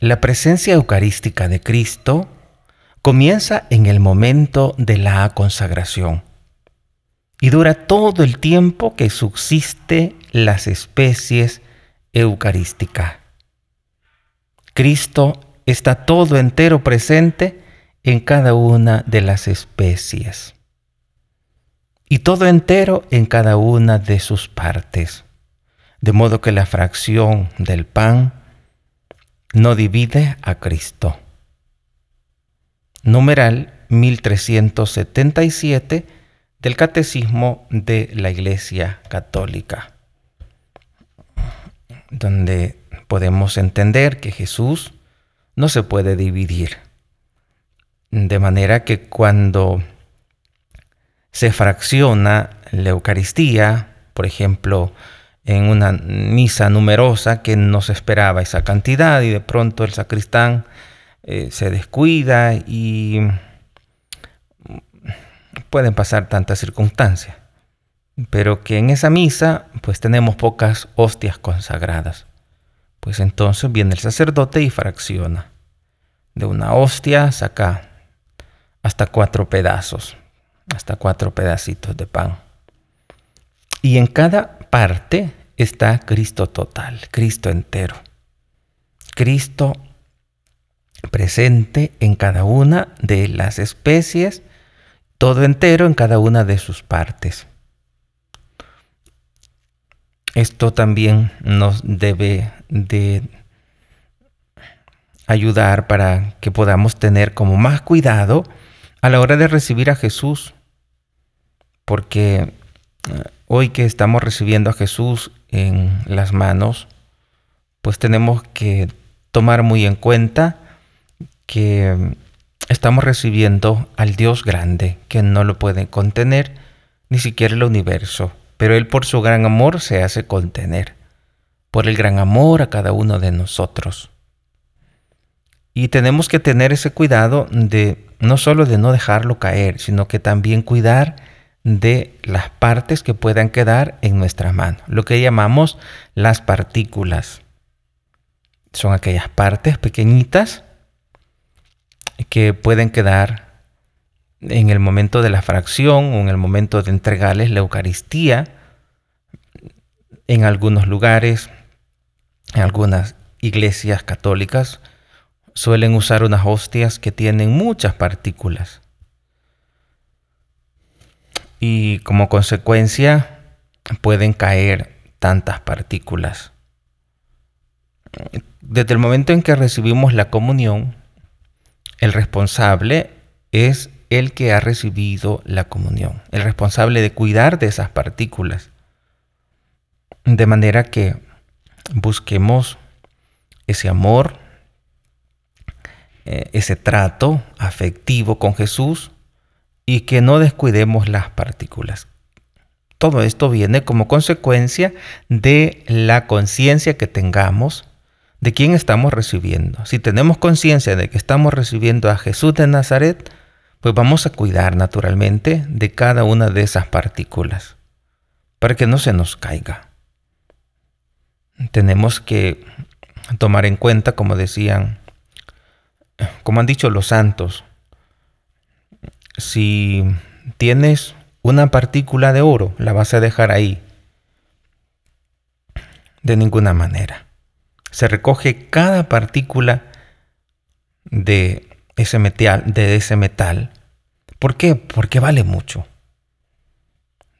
La presencia eucarística de Cristo comienza en el momento de la consagración y dura todo el tiempo que subsiste las especies eucarísticas. Cristo está todo entero presente en cada una de las especies y todo entero en cada una de sus partes, de modo que la fracción del pan no divide a Cristo. Numeral 1377 del Catecismo de la Iglesia Católica, donde podemos entender que Jesús no se puede dividir. De manera que cuando se fracciona la Eucaristía, por ejemplo, en una misa numerosa que no se esperaba esa cantidad y de pronto el sacristán eh, se descuida y pueden pasar tantas circunstancias, pero que en esa misa pues tenemos pocas hostias consagradas. Pues entonces viene el sacerdote y fracciona. De una hostia saca hasta cuatro pedazos, hasta cuatro pedacitos de pan. Y en cada parte está Cristo total, Cristo entero. Cristo presente en cada una de las especies, todo entero en cada una de sus partes. Esto también nos debe de ayudar para que podamos tener como más cuidado a la hora de recibir a Jesús. Porque hoy que estamos recibiendo a Jesús en las manos, pues tenemos que tomar muy en cuenta que estamos recibiendo al Dios grande, que no lo puede contener ni siquiera el universo pero Él por su gran amor se hace contener, por el gran amor a cada uno de nosotros. Y tenemos que tener ese cuidado de no solo de no dejarlo caer, sino que también cuidar de las partes que puedan quedar en nuestra mano, lo que llamamos las partículas. Son aquellas partes pequeñitas que pueden quedar en el momento de la fracción o en el momento de entregarles la Eucaristía, en algunos lugares, en algunas iglesias católicas, suelen usar unas hostias que tienen muchas partículas. Y como consecuencia pueden caer tantas partículas. Desde el momento en que recibimos la comunión, el responsable es el que ha recibido la comunión, el responsable de cuidar de esas partículas. De manera que busquemos ese amor, eh, ese trato afectivo con Jesús y que no descuidemos las partículas. Todo esto viene como consecuencia de la conciencia que tengamos de quién estamos recibiendo. Si tenemos conciencia de que estamos recibiendo a Jesús de Nazaret, pues vamos a cuidar naturalmente de cada una de esas partículas para que no se nos caiga. Tenemos que tomar en cuenta, como decían, como han dicho los santos, si tienes una partícula de oro, la vas a dejar ahí. De ninguna manera. Se recoge cada partícula de ese metal, de ese metal ¿Por qué? Porque vale mucho.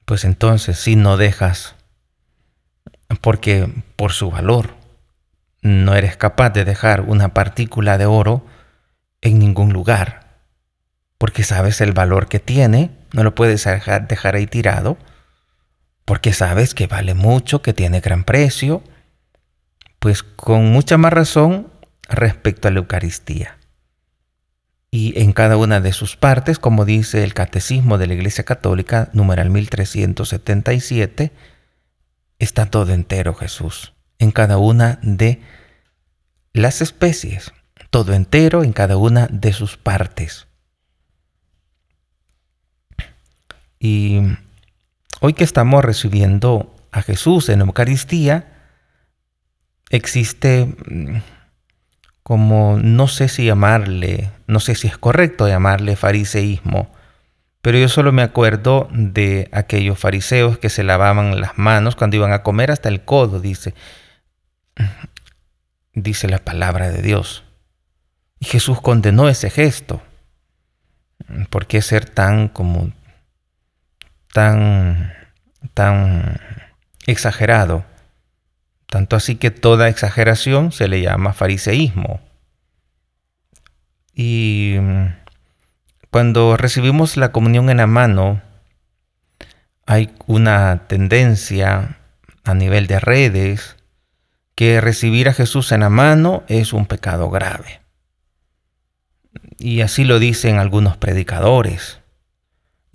Pues entonces, si no dejas, porque por su valor, no eres capaz de dejar una partícula de oro en ningún lugar, porque sabes el valor que tiene, no lo puedes dejar, ahí tirado, porque sabes que vale mucho, que tiene gran precio, pues con mucha más razón respecto a la Eucaristía y en cada una de sus partes, como dice el Catecismo de la Iglesia Católica, numeral 1377, está todo entero Jesús, en cada una de las especies, todo entero en cada una de sus partes. Y hoy que estamos recibiendo a Jesús en Eucaristía, existe mm, como no sé si llamarle, no sé si es correcto llamarle fariseísmo, pero yo solo me acuerdo de aquellos fariseos que se lavaban las manos cuando iban a comer hasta el codo, dice, dice la palabra de Dios. Y Jesús condenó ese gesto. ¿Por qué ser tan como tan tan exagerado? Tanto así que toda exageración se le llama fariseísmo. Y mm, cuando recibimos la comunión en la mano, hay una tendencia a nivel de redes que recibir a Jesús en la mano es un pecado grave. Y así lo dicen algunos predicadores.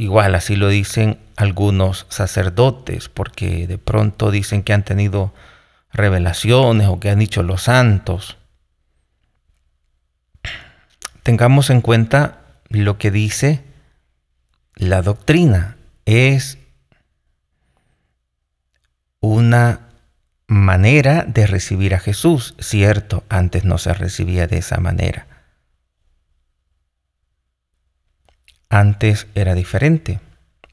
Igual así lo dicen algunos sacerdotes, porque de pronto dicen que han tenido revelaciones o que han dicho los santos. Tengamos en cuenta lo que dice la doctrina. Es una manera de recibir a Jesús. Cierto, antes no se recibía de esa manera. Antes era diferente.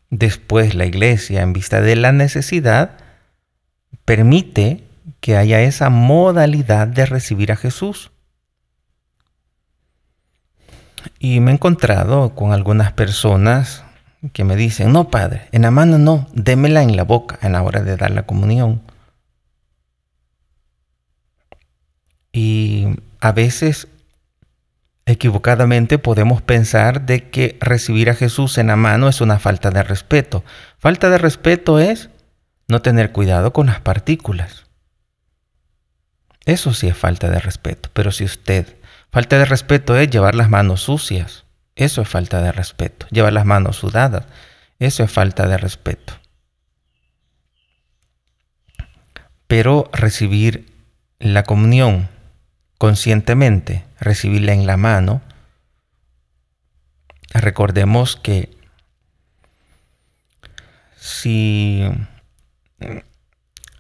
Después la iglesia, en vista de la necesidad, permite que haya esa modalidad de recibir a Jesús. Y me he encontrado con algunas personas que me dicen, no, padre, en la mano no, démela en la boca en la hora de dar la comunión. Y a veces equivocadamente podemos pensar de que recibir a Jesús en la mano es una falta de respeto. Falta de respeto es no tener cuidado con las partículas. Eso sí es falta de respeto. Pero si usted, falta de respeto es llevar las manos sucias. Eso es falta de respeto. Llevar las manos sudadas. Eso es falta de respeto. Pero recibir la comunión conscientemente recibirla en la mano, recordemos que si,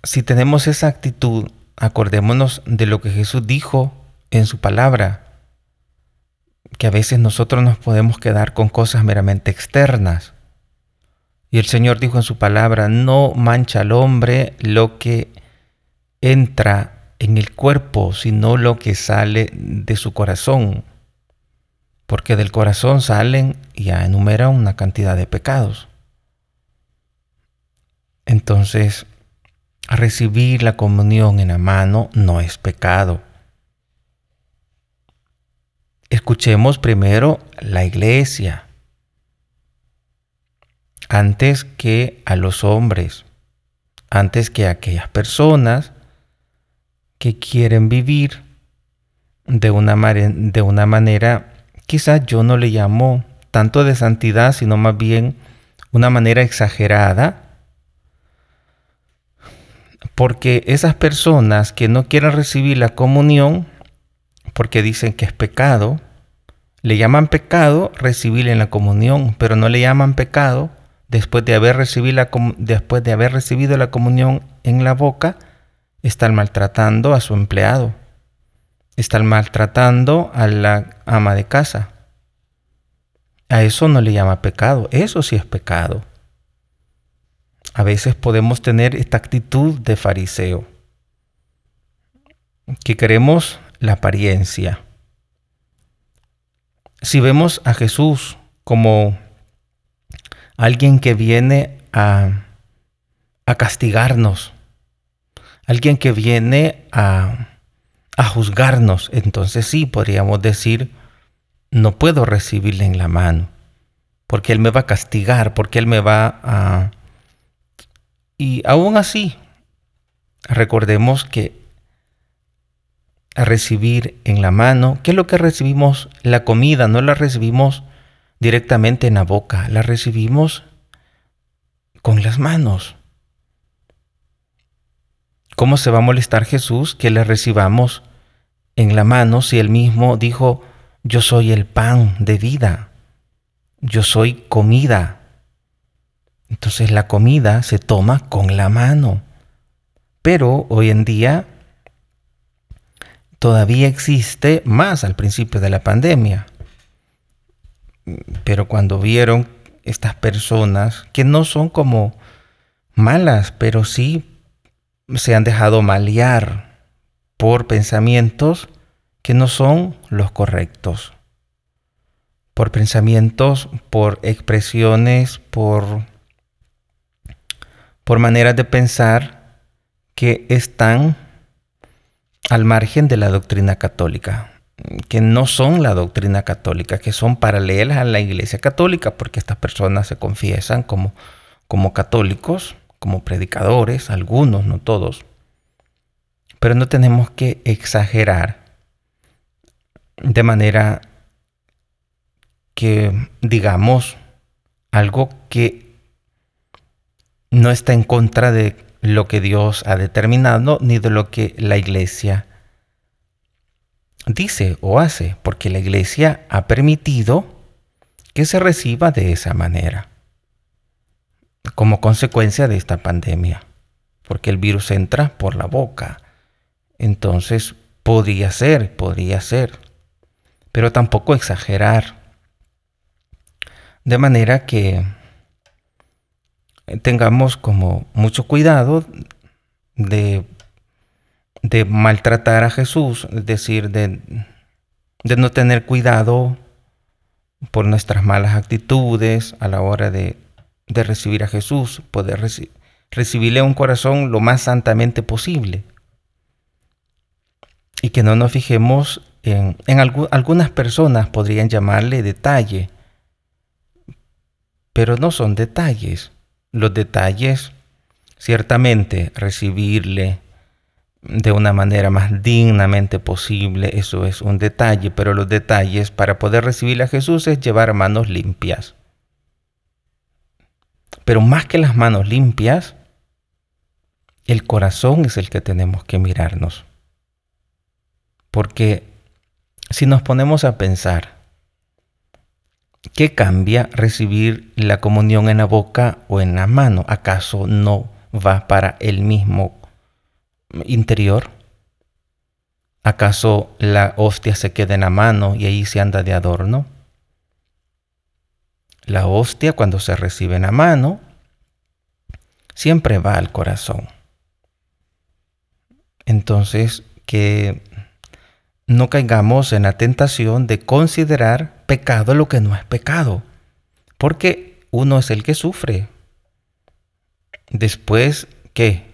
si tenemos esa actitud, acordémonos de lo que Jesús dijo en su palabra, que a veces nosotros nos podemos quedar con cosas meramente externas. Y el Señor dijo en su palabra, no mancha al hombre lo que entra en el cuerpo, sino lo que sale de su corazón. Porque del corazón salen, ya enumera una cantidad de pecados. Entonces, recibir la comunión en la mano no es pecado. Escuchemos primero la iglesia antes que a los hombres, antes que a aquellas personas que quieren vivir de una, de una manera, quizás yo no le llamo tanto de santidad, sino más bien una manera exagerada, porque esas personas que no quieren recibir la comunión, porque dicen que es pecado, le llaman pecado recibir en la comunión, pero no le llaman pecado después de haber recibido después de haber recibido la comunión en la boca, están maltratando a su empleado, están maltratando a la ama de casa. A eso no le llama pecado, eso sí es pecado. A veces podemos tener esta actitud de fariseo, que queremos la apariencia. Si vemos a Jesús como alguien que viene a, a castigarnos, alguien que viene a, juzgarnos, entonces sí podríamos decir, no puedo recibirle en la mano, porque Él me va a castigar, porque Él me va a... Y aún así, recordemos que recibir en la mano, ¿qué es lo que recibimos? La comida, no la recibimos directamente en la boca, la recibimos con las manos. ¿Cómo se va a molestar Jesús que le recibamos en la mano si él mismo dijo, yo soy el pan de vida, yo soy comida? Entonces la comida se toma con la mano. Pero hoy en día todavía existe más al principio de la pandemia. Pero cuando vieron estas personas, que no son como malas, pero sí se han dejado malear por pensamientos que no son los correctos, por pensamientos, por expresiones, por, por maneras de pensar que están al margen de la doctrina católica, que no son la doctrina católica, que son paralelas a la Iglesia católica, porque estas personas se confiesan como, como católicos, como predicadores, algunos, no todos. Pero no tenemos que exagerar de manera que digamos algo que no está en contra de lo que Dios ha determinado ni de lo que la iglesia dice o hace, porque la iglesia ha permitido que se reciba de esa manera, como consecuencia de esta pandemia, porque el virus entra por la boca. Entonces, podría ser, podría ser, pero tampoco exagerar. De manera que tengamos como mucho cuidado de, de maltratar a Jesús, es decir, de, de, no tener cuidado por nuestras malas actitudes a la hora de, de recibir a Jesús, poder recibirle un corazón lo más santamente posible. Y que no nos fijemos en, en algunas personas podrían llamarle detalle, pero no son detalles los detalles, ciertamente recibirle de una manera más dignamente posible, eso es un detalle, pero los detalles para poder recibir a Jesús es llevar manos limpias. Pero más que las manos limpias, el corazón es el que tenemos que mirarnos. Porque si nos ponemos a pensar, ¿Qué cambia recibir la comunión en la boca o en la mano? ¿Acaso no va para el mismo interior? ¿Acaso la hostia se queda en la mano y ahí se anda de adorno? La hostia cuando se recibe en la mano siempre va al corazón. Entonces, que no caigamos en la tentación de considerar pecado lo que no es pecado, porque uno es el que sufre. Después, ¿qué?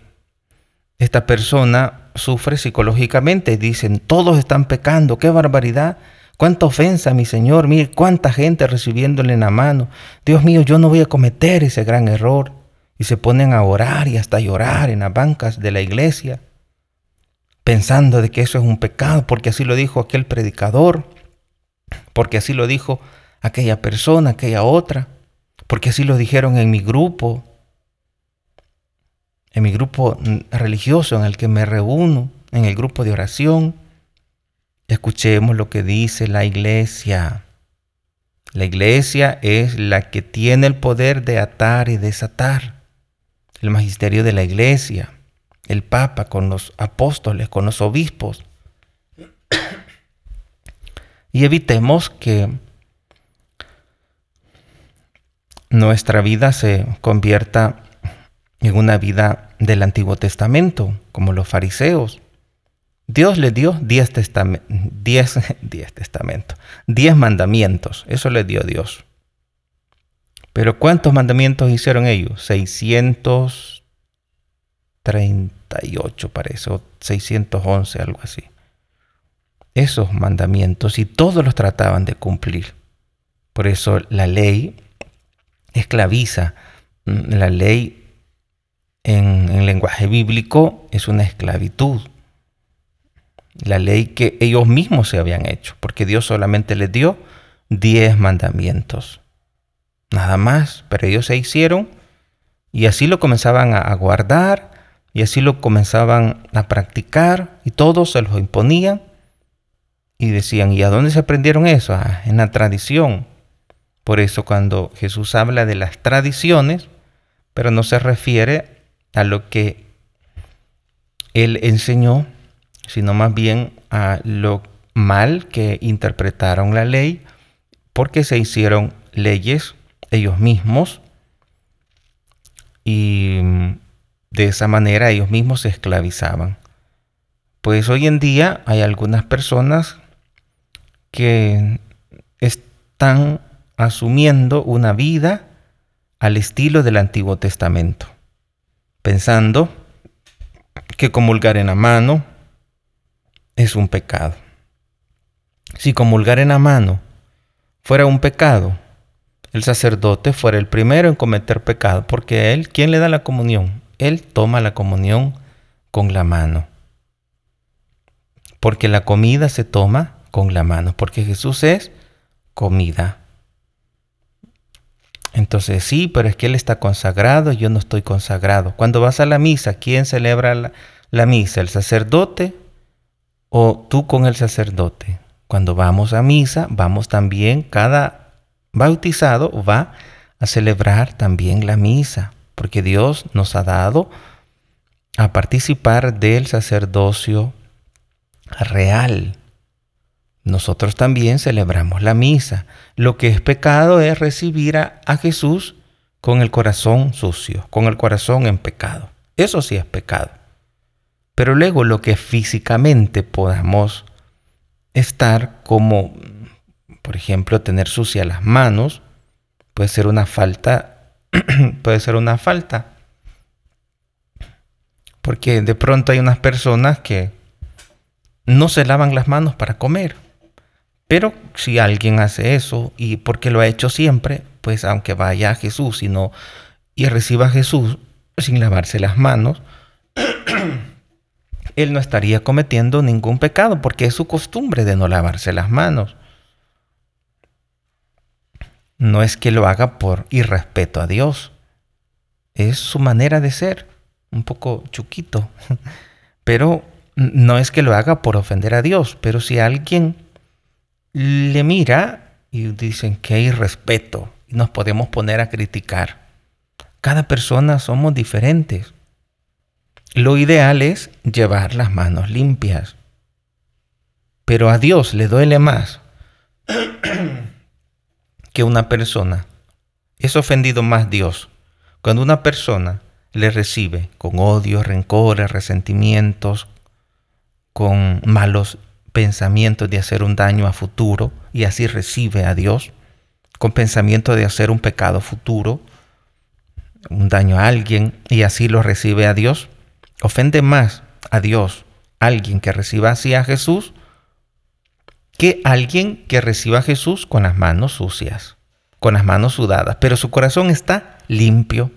Esta persona sufre psicológicamente, dicen, todos están pecando, qué barbaridad, cuánta ofensa, mi Señor, mire cuánta gente recibiéndole en la mano, Dios mío, yo no voy a cometer ese gran error. Y se ponen a orar y hasta a llorar en las bancas de la iglesia pensando de que eso es un pecado, porque así lo dijo aquel predicador, porque así lo dijo aquella persona, aquella otra, porque así lo dijeron en mi grupo, en mi grupo religioso en el que me reúno, en el grupo de oración. Escuchemos lo que dice la iglesia. La iglesia es la que tiene el poder de atar y desatar. El magisterio de la iglesia el Papa, con los apóstoles, con los obispos. Y evitemos que nuestra vida se convierta en una vida del Antiguo Testamento, como los fariseos. Dios le dio diez, diez, diez testamentos, diez mandamientos, eso le dio Dios. Pero ¿cuántos mandamientos hicieron ellos? 600 38 parece, o 611, algo así. Esos mandamientos y todos los trataban de cumplir. Por eso la ley esclaviza. Mm, la ley en lenguaje bíblico es una esclavitud. La ley que ellos mismos se habían hecho, porque Dios solamente les dio 10 mandamientos. Nada más, pero ellos se hicieron y así lo comenzaban a guardar y así lo comenzaban a practicar y todos se los imponían y decían, ¿y a dónde se aprendieron eso? Ah, en la tradición. Por eso cuando Jesús habla de las tradiciones, pero no se refiere a lo que él enseñó, sino más bien a lo mal que interpretaron la ley porque se hicieron leyes ellos mismos y de esa manera ellos mismos se esclavizaban. Pues hoy en día hay algunas personas que están asumiendo una vida al estilo del Antiguo Testamento, pensando que comulgar en la mano es un pecado. Si comulgar en la mano fuera un pecado, el sacerdote fuera el primero en cometer pecado, porque él, ¿quién le da la comunión? Él toma la comunión con la mano. Porque la comida se toma con la mano, porque Jesús es comida. Entonces sí, pero es que Él está consagrado y yo no estoy consagrado. Cuando vas a la misa, ¿quién celebra la, la misa? ¿El sacerdote o tú con el sacerdote? Cuando vamos a misa, vamos también, cada bautizado va a celebrar también la misa, porque Dios nos ha dado a participar del sacerdocio real. Nosotros también celebramos la misa. Lo que es pecado es recibir a, a, Jesús con el corazón sucio, con el corazón en pecado. Eso sí es pecado. Pero luego lo que físicamente podamos estar como, por ejemplo, tener sucias las manos, puede ser una falta, puede ser una falta. Porque de pronto hay unas personas que no se lavan las manos para comer. Pero si alguien hace eso y porque lo ha hecho siempre, pues aunque vaya a Jesús y, no, y reciba a Jesús sin lavarse las manos, él no estaría cometiendo ningún pecado porque es su costumbre de no lavarse las manos. No es que lo haga por irrespeto a Dios, es su manera de ser, un poco chuquito, pero no es que lo haga por ofender a Dios, pero si alguien le mira y dicen que hay respeto nos podemos poner a criticar. Cada persona somos diferentes. Lo ideal es llevar las manos limpias. Pero a Dios le duele más que una persona. Es ofendido más Dios cuando una persona le recibe con odio, rencores, resentimientos, con malos pensamientos de hacer un daño a futuro y así recibe a Dios, con pensamiento de hacer un pecado futuro, un daño a alguien y así lo recibe a Dios, ofende más a Dios alguien que reciba así a Jesús que alguien que reciba a Jesús con las manos sucias, con las manos sudadas, pero su corazón está limpio.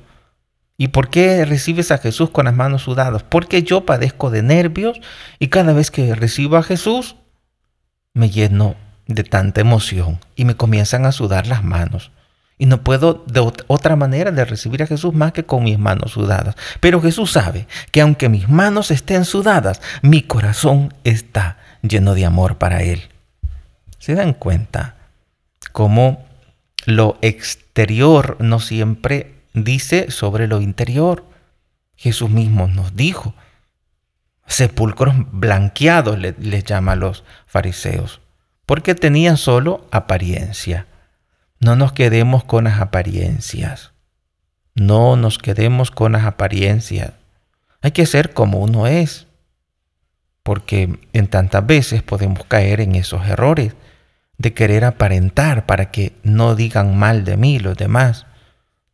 ¿Y por qué recibes a Jesús con las manos sudadas? Porque yo padezco de nervios y cada vez que recibo a Jesús me lleno de tanta emoción y me comienzan a sudar las manos. Y no puedo de otra manera de recibir a Jesús más que con mis manos sudadas. Pero Jesús sabe que aunque mis manos estén sudadas, mi corazón está lleno de amor para Él. ¿Se dan cuenta cómo lo exterior no siempre dice sobre lo interior? Jesús mismo nos dijo, sepulcros blanqueados les llama a los fariseos, porque tenían solo apariencia. No nos quedemos con las apariencias. No nos quedemos con las apariencias. Hay que ser como uno es. Porque en tantas veces podemos caer en esos errores de querer aparentar para que no digan mal de mí los demás.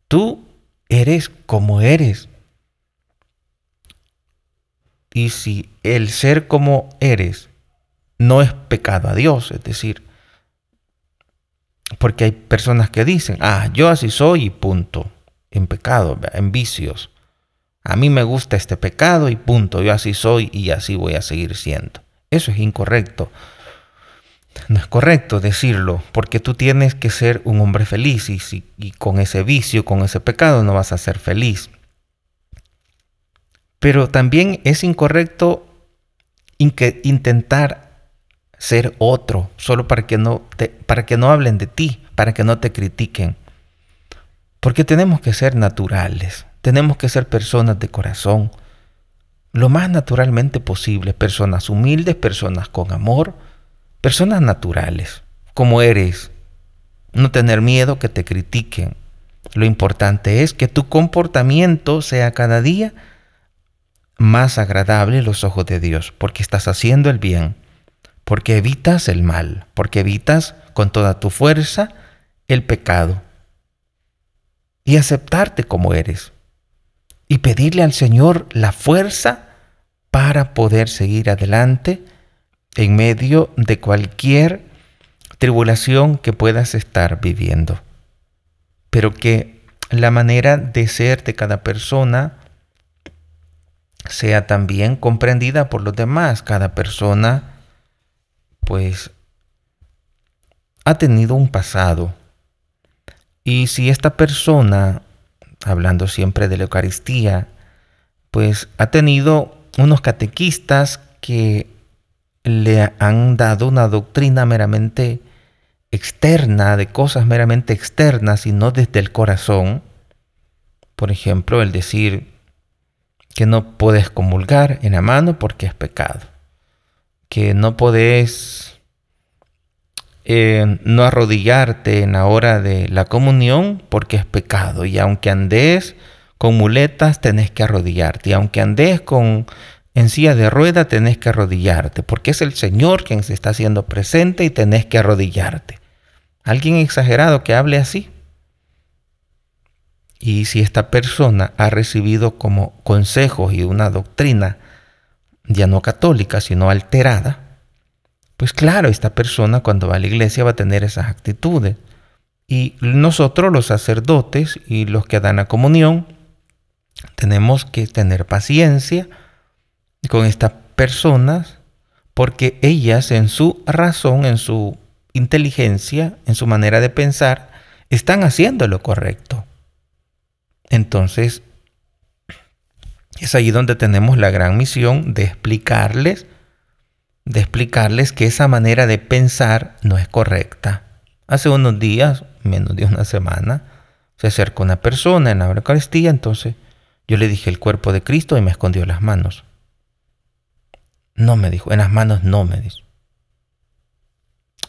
Tú eres como eres. Y si el ser como eres no es pecado a Dios, es decir, porque hay personas que dicen, ah, yo así soy y punto, en pecado, en vicios. A mí me gusta este pecado y punto, yo así soy y así voy a seguir siendo. Eso es incorrecto. No es correcto decirlo, porque tú tienes que ser un hombre feliz y, y con ese vicio, con ese pecado no vas a ser feliz. Pero también es incorrecto intentar ser otro, solo para que no te, para que no hablen de ti, para que no te critiquen. Porque tenemos que ser naturales, tenemos que ser personas de corazón, lo más naturalmente posible, personas humildes, personas con amor, personas naturales, como eres. No tener miedo que te critiquen. Lo importante es que tu comportamiento sea cada día más agradable en los ojos de Dios, porque estás haciendo el bien, porque evitas el mal, porque evitas con toda tu fuerza el pecado. Y aceptarte como eres. Y pedirle al Señor la fuerza para poder seguir adelante en medio de cualquier tribulación que puedas estar viviendo. Pero que la manera de ser de cada persona sea también comprendida por los demás. Cada persona, pues, ha tenido un pasado. Y si esta persona, hablando siempre de la Eucaristía, pues ha tenido unos catequistas que le han dado una doctrina meramente externa, de cosas meramente externas y no desde el corazón. Por ejemplo, el decir que no puedes comulgar en la mano porque es pecado. Que no podés eh, no arrodillarte en la hora de la comunión porque es pecado. Y aunque andes con muletas tenés que arrodillarte. Y aunque andes con en silla de rueda tenés que arrodillarte, porque es el Señor quien se está haciendo presente y tenés que arrodillarte. Alguien exagerado que hable así. Y si esta persona ha recibido como consejos y una doctrina ya no católica, sino alterada, pues claro, esta persona cuando va a la iglesia va a tener esas actitudes. Y nosotros los sacerdotes y los que dan la comunión, tenemos que tener paciencia con estas personas porque ellas en su razón, en su inteligencia, en su manera de pensar, están haciendo lo correcto. Entonces, es ahí donde tenemos la gran misión de explicarles, de explicarles que esa manera de pensar no es correcta. Hace unos días, menos de una semana, se acercó una persona en la Eucaristía, entonces yo le dije el cuerpo de Cristo y me escondió las manos. No me dijo, en las manos no me dijo.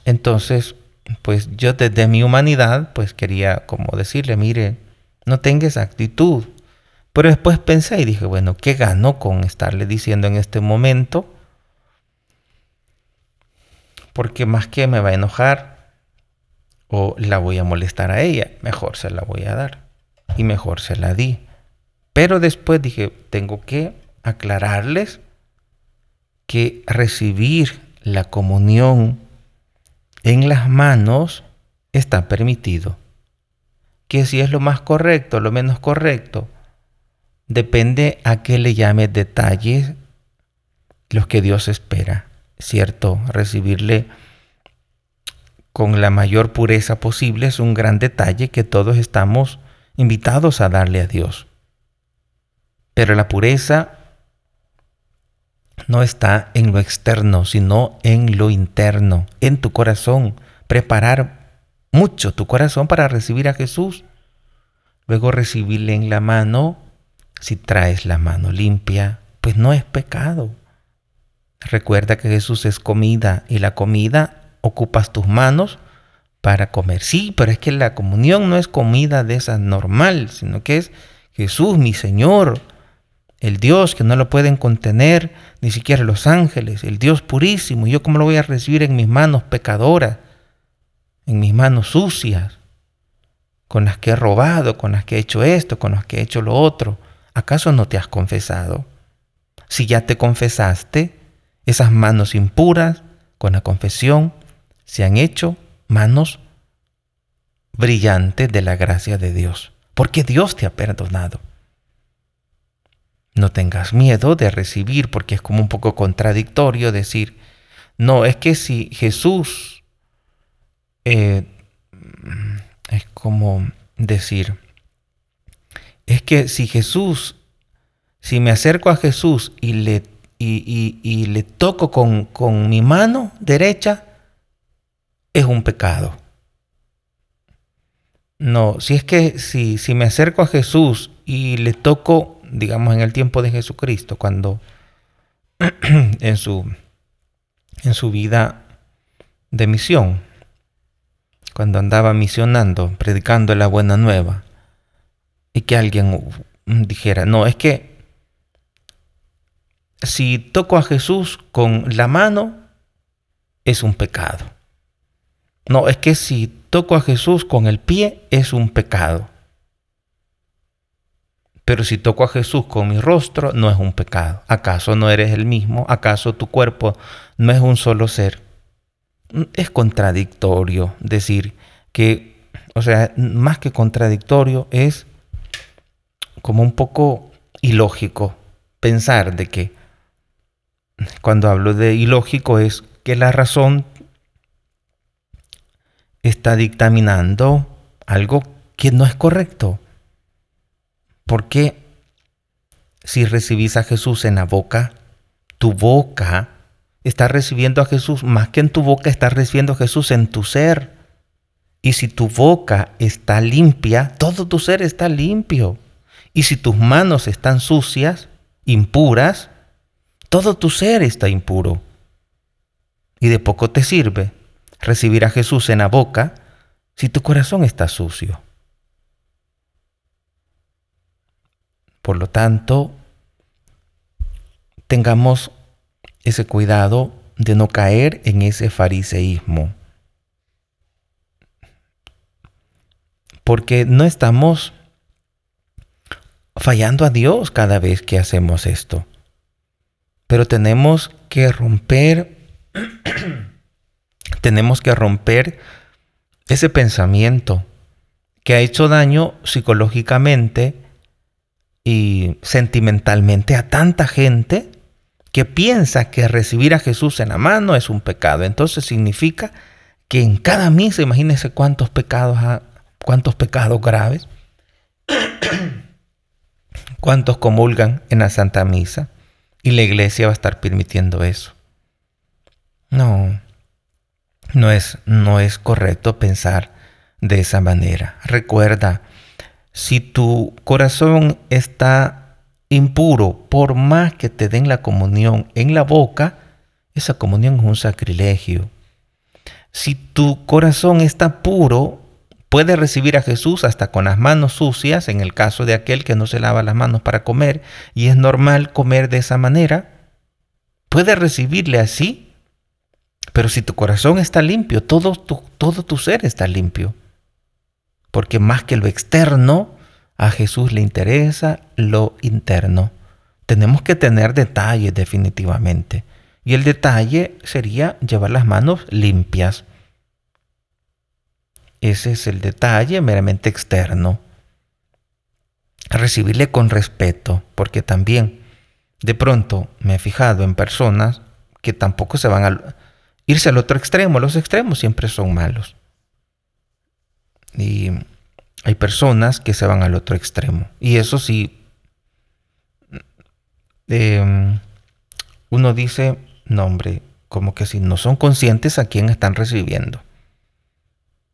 Entonces, pues yo desde mi humanidad, pues quería como decirle, mire, no tenga esa actitud. Pero después pensé y dije, bueno, ¿qué gano con estarle diciendo en este momento? Porque más que me va a enojar o la voy a molestar a ella, mejor se la voy a dar. Y mejor se la di. Pero después dije, tengo que aclararles que recibir la comunión en las manos está permitido. Que si es lo más correcto, lo menos correcto, depende a qué le llame detalles los que Dios espera. Cierto, recibirle con la mayor pureza posible es un gran detalle que todos estamos invitados a darle a Dios. Pero la pureza no está en lo externo, sino en lo interno, en tu corazón. Preparar mucho tu corazón para recibir a Jesús. Luego recibirle en la mano. Si traes la mano limpia, pues no es pecado. Recuerda que Jesús es comida y la comida ocupas tus manos para comer. Sí, pero es que la comunión no es comida de esa normal, sino que es Jesús, mi Señor, el Dios que no lo pueden contener ni siquiera los ángeles, el Dios purísimo. ¿Yo cómo lo voy a recibir en mis manos pecadoras, en mis manos sucias, con las que he robado, con las que he hecho esto, con las que he hecho lo otro? ¿Acaso no te has confesado? Si ya te confesaste, esas manos impuras, con la confesión, se han hecho manos brillantes de la gracia de Dios, porque Dios te ha perdonado. No tengas miedo de recibir, porque es como un poco contradictorio decir, no, es que si Jesús, eh, es como decir, es que si Jesús, si me acerco a Jesús y le, y, le toco con, con mi mano derecha, es un pecado. No, si es que si, si me acerco a Jesús y le toco digamos en el tiempo de Jesucristo, cuando en su, en su vida de misión, cuando andaba misionando, predicando la buena nueva, y que alguien dijera, no, es que si toco a Jesús con la mano, es un pecado. No, es que si toco a Jesús con el pie, es un pecado. Pero si toco a Jesús con mi rostro, no es un pecado. ¿Acaso no eres el mismo? ¿Acaso tu cuerpo no es un solo ser? Es contradictorio decir que, o sea, más que contradictorio, es como un poco ilógico pensar de que, cuando hablo de ilógico, es que la razón está dictaminando algo que no es correcto. Porque si recibís a Jesús en la boca, tu boca está recibiendo a Jesús, más que en tu boca, está recibiendo a Jesús en tu ser. Y si tu boca está limpia, todo tu ser está limpio. Y si tus manos están sucias, impuras, todo tu ser está impuro. Y de poco te sirve recibir a Jesús en la boca si tu corazón está sucio. Por lo tanto, tengamos ese cuidado de no caer en ese fariseísmo. Porque no estamos fallando a Dios cada vez que hacemos esto. Pero tenemos que romper, tenemos que romper ese pensamiento que ha hecho daño psicológicamente y sentimentalmente a tanta gente que piensa que recibir a Jesús en la mano es un pecado. Entonces significa que en cada misa, imagínense cuántos pecados, cuántos pecados graves, cuántos comulgan en la Santa Misa y la iglesia va a estar permitiendo eso. No, no es, no es correcto pensar de esa manera. Recuerda, si tu corazón está impuro, por más que te den la comunión en la boca, esa comunión es un sacrilegio. Si tu corazón está puro, puede recibir a Jesús hasta con las manos sucias, en el caso de aquel que no se lava las manos para comer, y es normal comer de esa manera, puede recibirle así, pero si tu corazón está limpio, todo tu, todo tu ser está limpio porque más que lo externo, a Jesús le interesa lo interno. Tenemos que tener detalles definitivamente. Y el detalle sería llevar las manos limpias. Ese es el detalle meramente externo. Recibirle con respeto, porque también de pronto me he fijado en personas que tampoco se van a irse al otro extremo. Los extremos siempre son malos. Y hay personas que se van al otro extremo. Y eso sí, em, uno dice, no hombre, como que si no son conscientes a quién están recibiendo.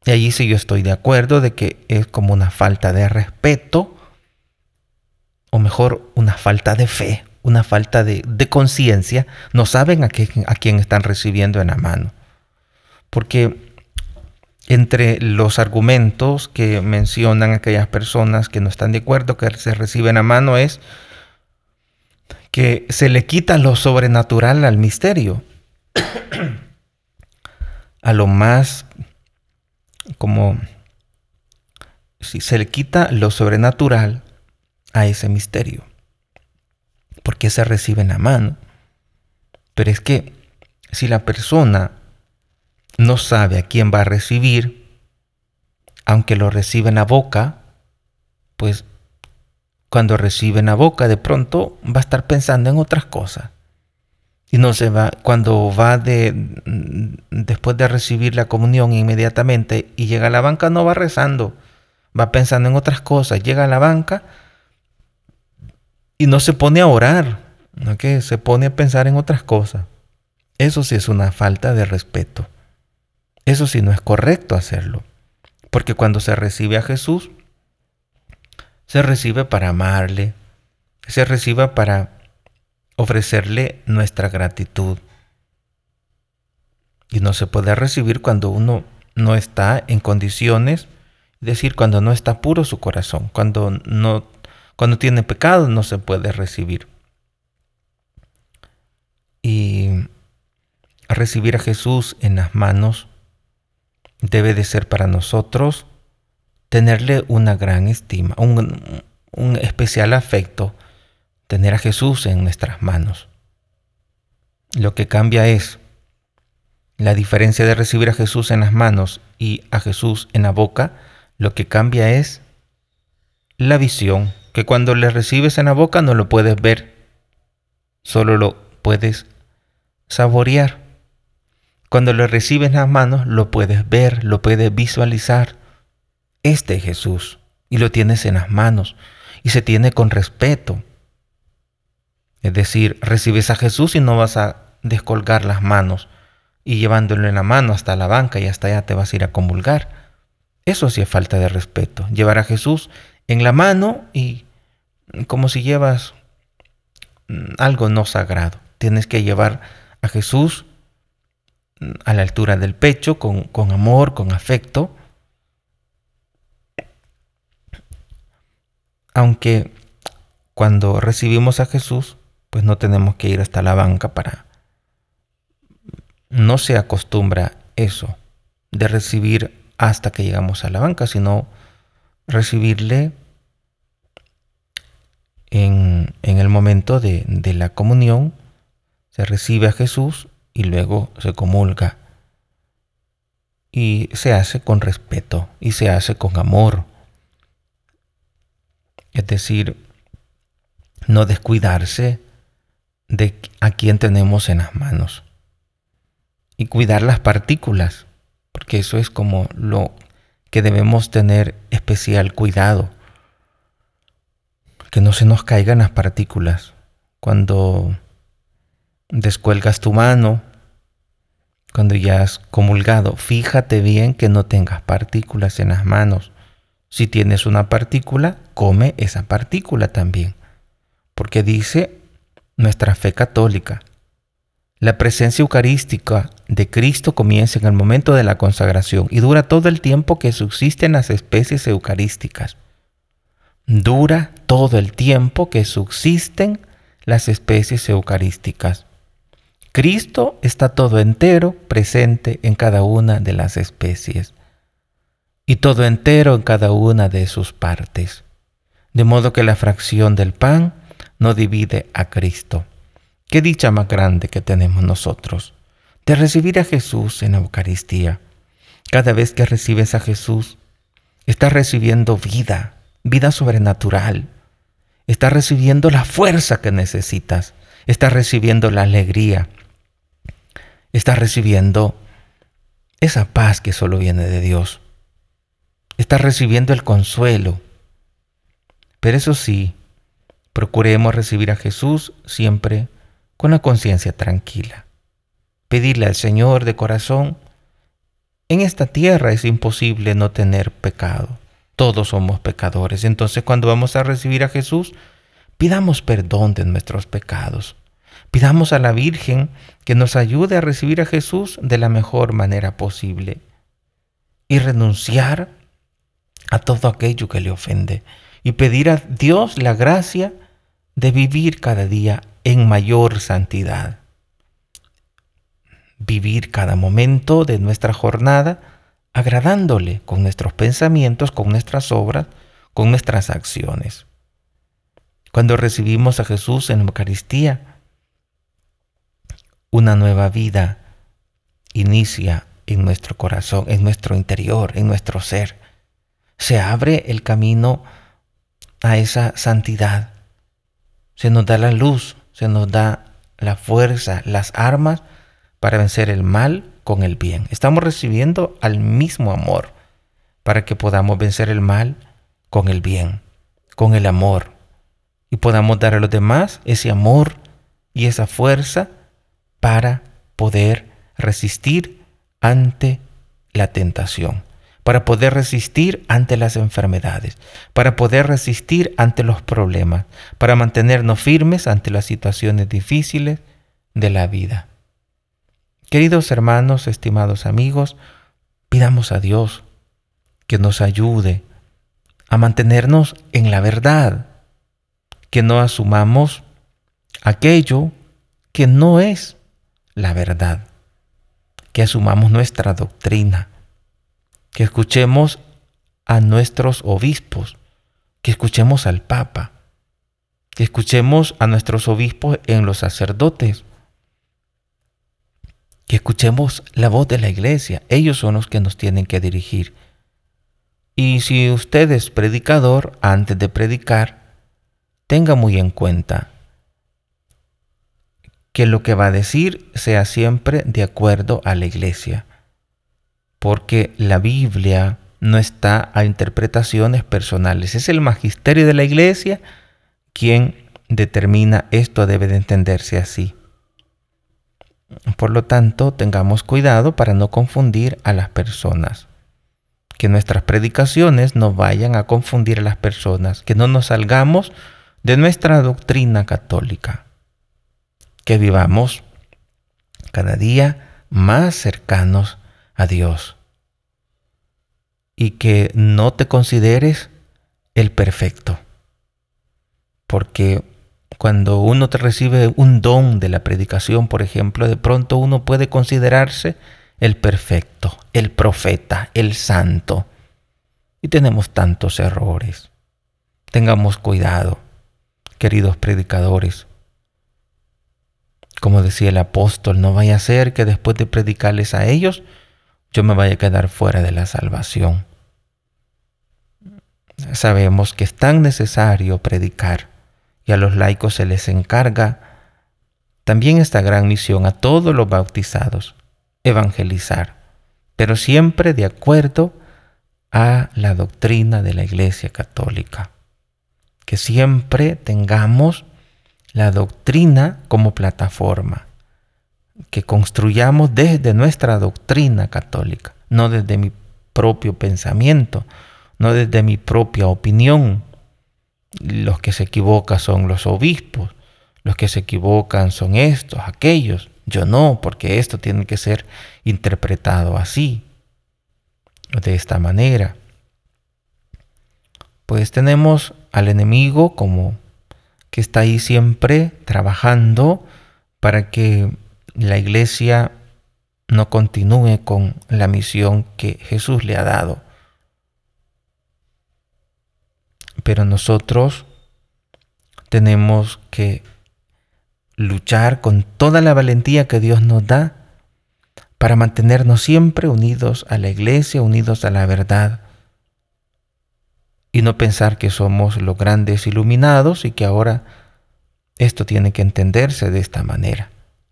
Y allí sí yo estoy de acuerdo de que es como una falta de respeto, o mejor, una falta de fe, una falta de, conciencia. No saben a, a quién están recibiendo en la mano. Porque entre los argumentos que mencionan aquellas personas que no están de acuerdo que se reciben a mano es que se le quita lo sobrenatural al misterio, a lo más como si se le quita lo sobrenatural a ese misterio, porque se recibe en mano. Pero es que si la persona no sabe a quién va a recibir, aunque lo recibe en la boca, pues cuando recibe en la boca de pronto va a estar pensando en otras cosas. Y no se va, cuando va de, después de recibir la comunión inmediatamente y llega a la banca, no va rezando, va pensando en otras cosas. Llega a la banca y no se pone a orar, se pone a pensar en otras cosas. Eso sí es una falta de respeto. Eso sí no es correcto hacerlo. Porque cuando se recibe a Jesús, se recibe para amarle, se recibe para ofrecerle nuestra gratitud. Y no se puede recibir cuando uno no está en condiciones, es decir, cuando no está puro su corazón, cuando no cuando tiene pecado no se puede recibir. Y recibir a Jesús en las manos debe de ser para nosotros tenerle una gran estima, un, un especial afecto, tener a Jesús en nuestras manos. Lo que cambia es la diferencia de recibir a Jesús en las manos y a Jesús en la boca, lo que cambia es la visión, que cuando le recibes en la boca no lo puedes ver, solo lo puedes saborear. Cuando lo recibes en las manos lo puedes ver, lo puedes visualizar. Este es Jesús y lo tienes en las manos y se tiene con respeto. Es decir, recibes a Jesús y no vas a descolgar las manos y llevándolo en la mano hasta la banca y hasta allá te vas a ir a comulgar. Eso sí es falta de respeto. Llevar a Jesús en la mano y como si llevas mm, algo no sagrado. Tienes que llevar a Jesús mm, a la altura del pecho, con, con amor, con afecto. Aunque cuando recibimos a Jesús, pues no tenemos que ir hasta la banca para no se acostumbra eso de recibir hasta que llegamos a la banca, sino recibirle en, el momento de, de la comunión, se recibe a Jesús y luego se comulga. Y se hace con respeto y se hace con amor. Es decir, no descuidarse de a quien tenemos en las manos y cuidar las partículas, porque eso es como lo que debemos tener especial cuidado, que no se nos caigan las partículas. Cuando descuelgas tu mano, cuando ya has comulgado, fíjate bien que no tengas partículas en las manos. Si tienes una partícula, come esa partícula también. Porque dice nuestra fe católica, la presencia eucarística de Cristo comienza en el momento de la consagración y dura todo el tiempo que subsisten las especies eucarísticas. Dura todo el tiempo que subsisten las especies eucarísticas. Cristo está todo entero presente en cada una de las especies y todo entero en cada una de sus partes, de modo que la fracción del pan no divide a Cristo. Qué dicha más grande que tenemos nosotros de recibir a Jesús en Eucaristía. Cada vez que recibes a Jesús, estás recibiendo vida, vida sobrenatural. Estás recibiendo la fuerza que necesitas. Estás recibiendo la alegría. Estás recibiendo esa paz que solo viene de Dios. Estás recibiendo el consuelo. Pero eso sí, procuremos recibir a Jesús siempre con la conciencia tranquila. Pedirle al Señor de corazón, en esta tierra es imposible no tener pecado. Todos somos pecadores. Entonces cuando vamos a recibir a Jesús, pidamos perdón de nuestros pecados. Pidamos a la Virgen que nos ayude a recibir a Jesús de la mejor manera posible y renunciar a todo aquello que le ofende y pedir a Dios la gracia de vivir cada día en mayor santidad. Vivir cada momento de nuestra jornada agradándole con nuestros pensamientos, con nuestras obras, con nuestras acciones. Cuando recibimos a Jesús en Eucaristía, una nueva vida inicia en nuestro corazón, en nuestro interior, en nuestro ser. Se abre el camino a esa santidad. Se nos da la luz se nos da la fuerza, las armas para vencer el mal con el bien. Estamos recibiendo al mismo amor para que podamos vencer el mal con el bien, con el amor, y podamos dar a los demás ese amor y esa fuerza para poder resistir ante la tentación, para poder resistir ante las enfermedades, para poder resistir ante los problemas, para mantenernos firmes ante las situaciones difíciles de la vida. Queridos hermanos, estimados amigos, pidamos a Dios que nos ayude a mantenernos en la verdad, que no asumamos aquello que no es la verdad, que asumamos nuestra doctrina, que escuchemos a nuestros obispos, que escuchemos al Papa, que escuchemos a nuestros obispos en los sacerdotes, que escuchemos la voz de la iglesia. Ellos son los que nos tienen que dirigir. Y si usted es predicador, antes de predicar, tenga muy en cuenta que lo que va a decir sea siempre de acuerdo a la iglesia porque la Biblia no está a interpretaciones personales. Es el magisterio de la iglesia quien determina esto debe de entenderse así. Por lo tanto, tengamos cuidado para no confundir a las personas. Que nuestras predicaciones no vayan a confundir a las personas, que no nos salgamos de nuestra doctrina católica. Que vivamos cada día más cercanos a Dios y que no te consideres el perfecto. Porque cuando uno te recibe un don de la predicación, por ejemplo, de pronto uno puede considerarse el perfecto, el profeta, el santo. Y tenemos tantos errores. Tengamos cuidado, queridos predicadores. Como decía el apóstol, no vaya a ser que después de predicarles a ellos, yo me vaya a quedar fuera de la salvación. Sabemos que es tan necesario predicar y a los laicos se les encarga también esta gran misión a todos los bautizados, evangelizar, pero siempre de acuerdo a la doctrina de la Iglesia Católica. Que siempre tengamos la doctrina como plataforma que construyamos desde nuestra doctrina católica, no desde mi propio pensamiento, no desde mi propia opinión. Los que se equivocan son los obispos, los que se equivocan son estos, aquellos. Yo no, porque esto tiene que ser interpretado así, de esta manera. Pues tenemos al enemigo como que está ahí siempre trabajando para que la iglesia no continúe con la misión que Jesús le ha dado. Pero nosotros tenemos que luchar con toda la valentía que Dios nos da para mantenernos siempre unidos a la iglesia, unidos a la verdad. Y no pensar que somos los grandes iluminados y que ahora esto tiene que entenderse de esta manera.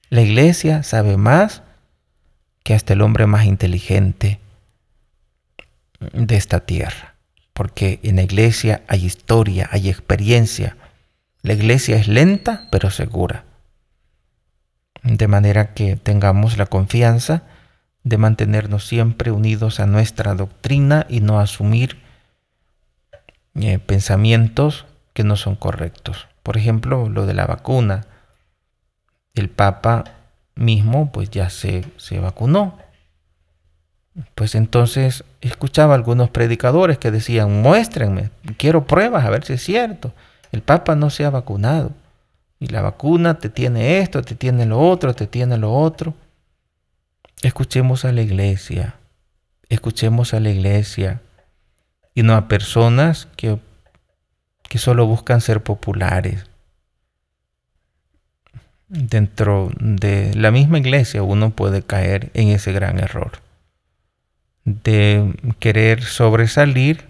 La iglesia sabe más que hasta el hombre más inteligente de esta tierra, porque en la iglesia hay historia, hay experiencia. La iglesia es lenta pero segura. De manera que tengamos la confianza de mantenernos siempre unidos a nuestra doctrina y no asumir eh, pensamientos que no son correctos. Por ejemplo, lo de la vacuna el Papa mismo pues ya se, se vacunó. Pues entonces escuchaba algunos predicadores que decían, muéstrenme, quiero pruebas a ver si es cierto. El Papa no se ha vacunado. Y la vacuna te tiene esto, te tiene lo otro, te tiene lo otro. Escuchemos a la iglesia, escuchemos a la iglesia y no a personas que, que solo buscan ser populares, dentro de la misma iglesia uno puede caer en ese gran error de querer sobresalir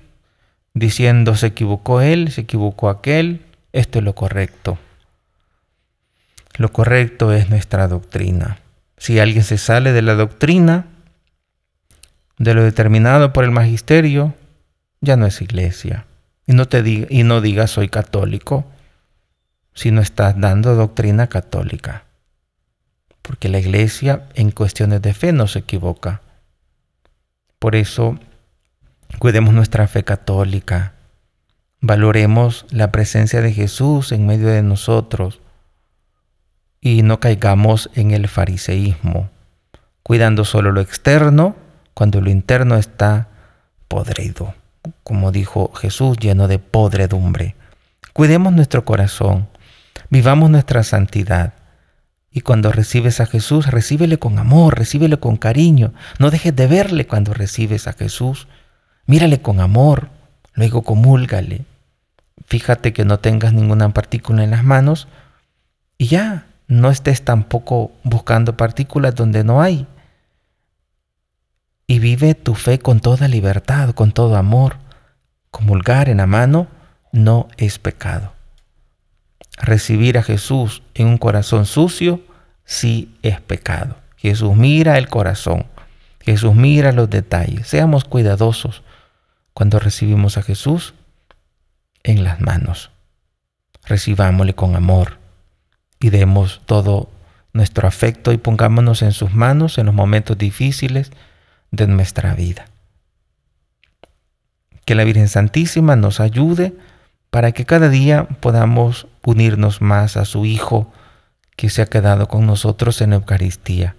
diciendo se equivocó él, se equivocó aquel, esto es lo correcto. Lo correcto es nuestra doctrina. Si alguien se sale de la doctrina, de lo determinado por el magisterio, ya no es iglesia. Y no, te diga, y no diga soy católico, si no estás dando doctrina católica. Porque la iglesia en cuestiones de fe no se equivoca. Por eso Cuidemos nuestra fe católica. Valoremos la presencia de Jesús en medio de nosotros y no caigamos en el fariseísmo, cuidando solo lo externo cuando lo interno está podrido, como dijo Jesús, lleno de podredumbre. Cuidemos nuestro corazón, vivamos nuestra santidad. Y cuando recibes a Jesús, recíbele con amor, recíbele con cariño. No dejes de verle cuando recibes a Jesús. Mírale con amor, luego comúlgale. Fíjate que no tengas ninguna partícula en las manos y ya, no estés tampoco buscando partículas donde no hay. Y vive tu fe con toda libertad, con todo amor. Comulgar en la mano no es pecado. Recibir a Jesús en un corazón sucio sí es pecado. Jesús mira el corazón. Jesús mira los detalles. Seamos cuidadosos cuando recibimos a Jesús en las manos. Recibámosle con amor y demos todo nuestro afecto y pongámonos en sus manos en los momentos difíciles de nuestra vida. Que la Virgen Santísima nos ayude para que cada día podamos unirnos más a su Hijo que se ha quedado con nosotros en Eucaristía.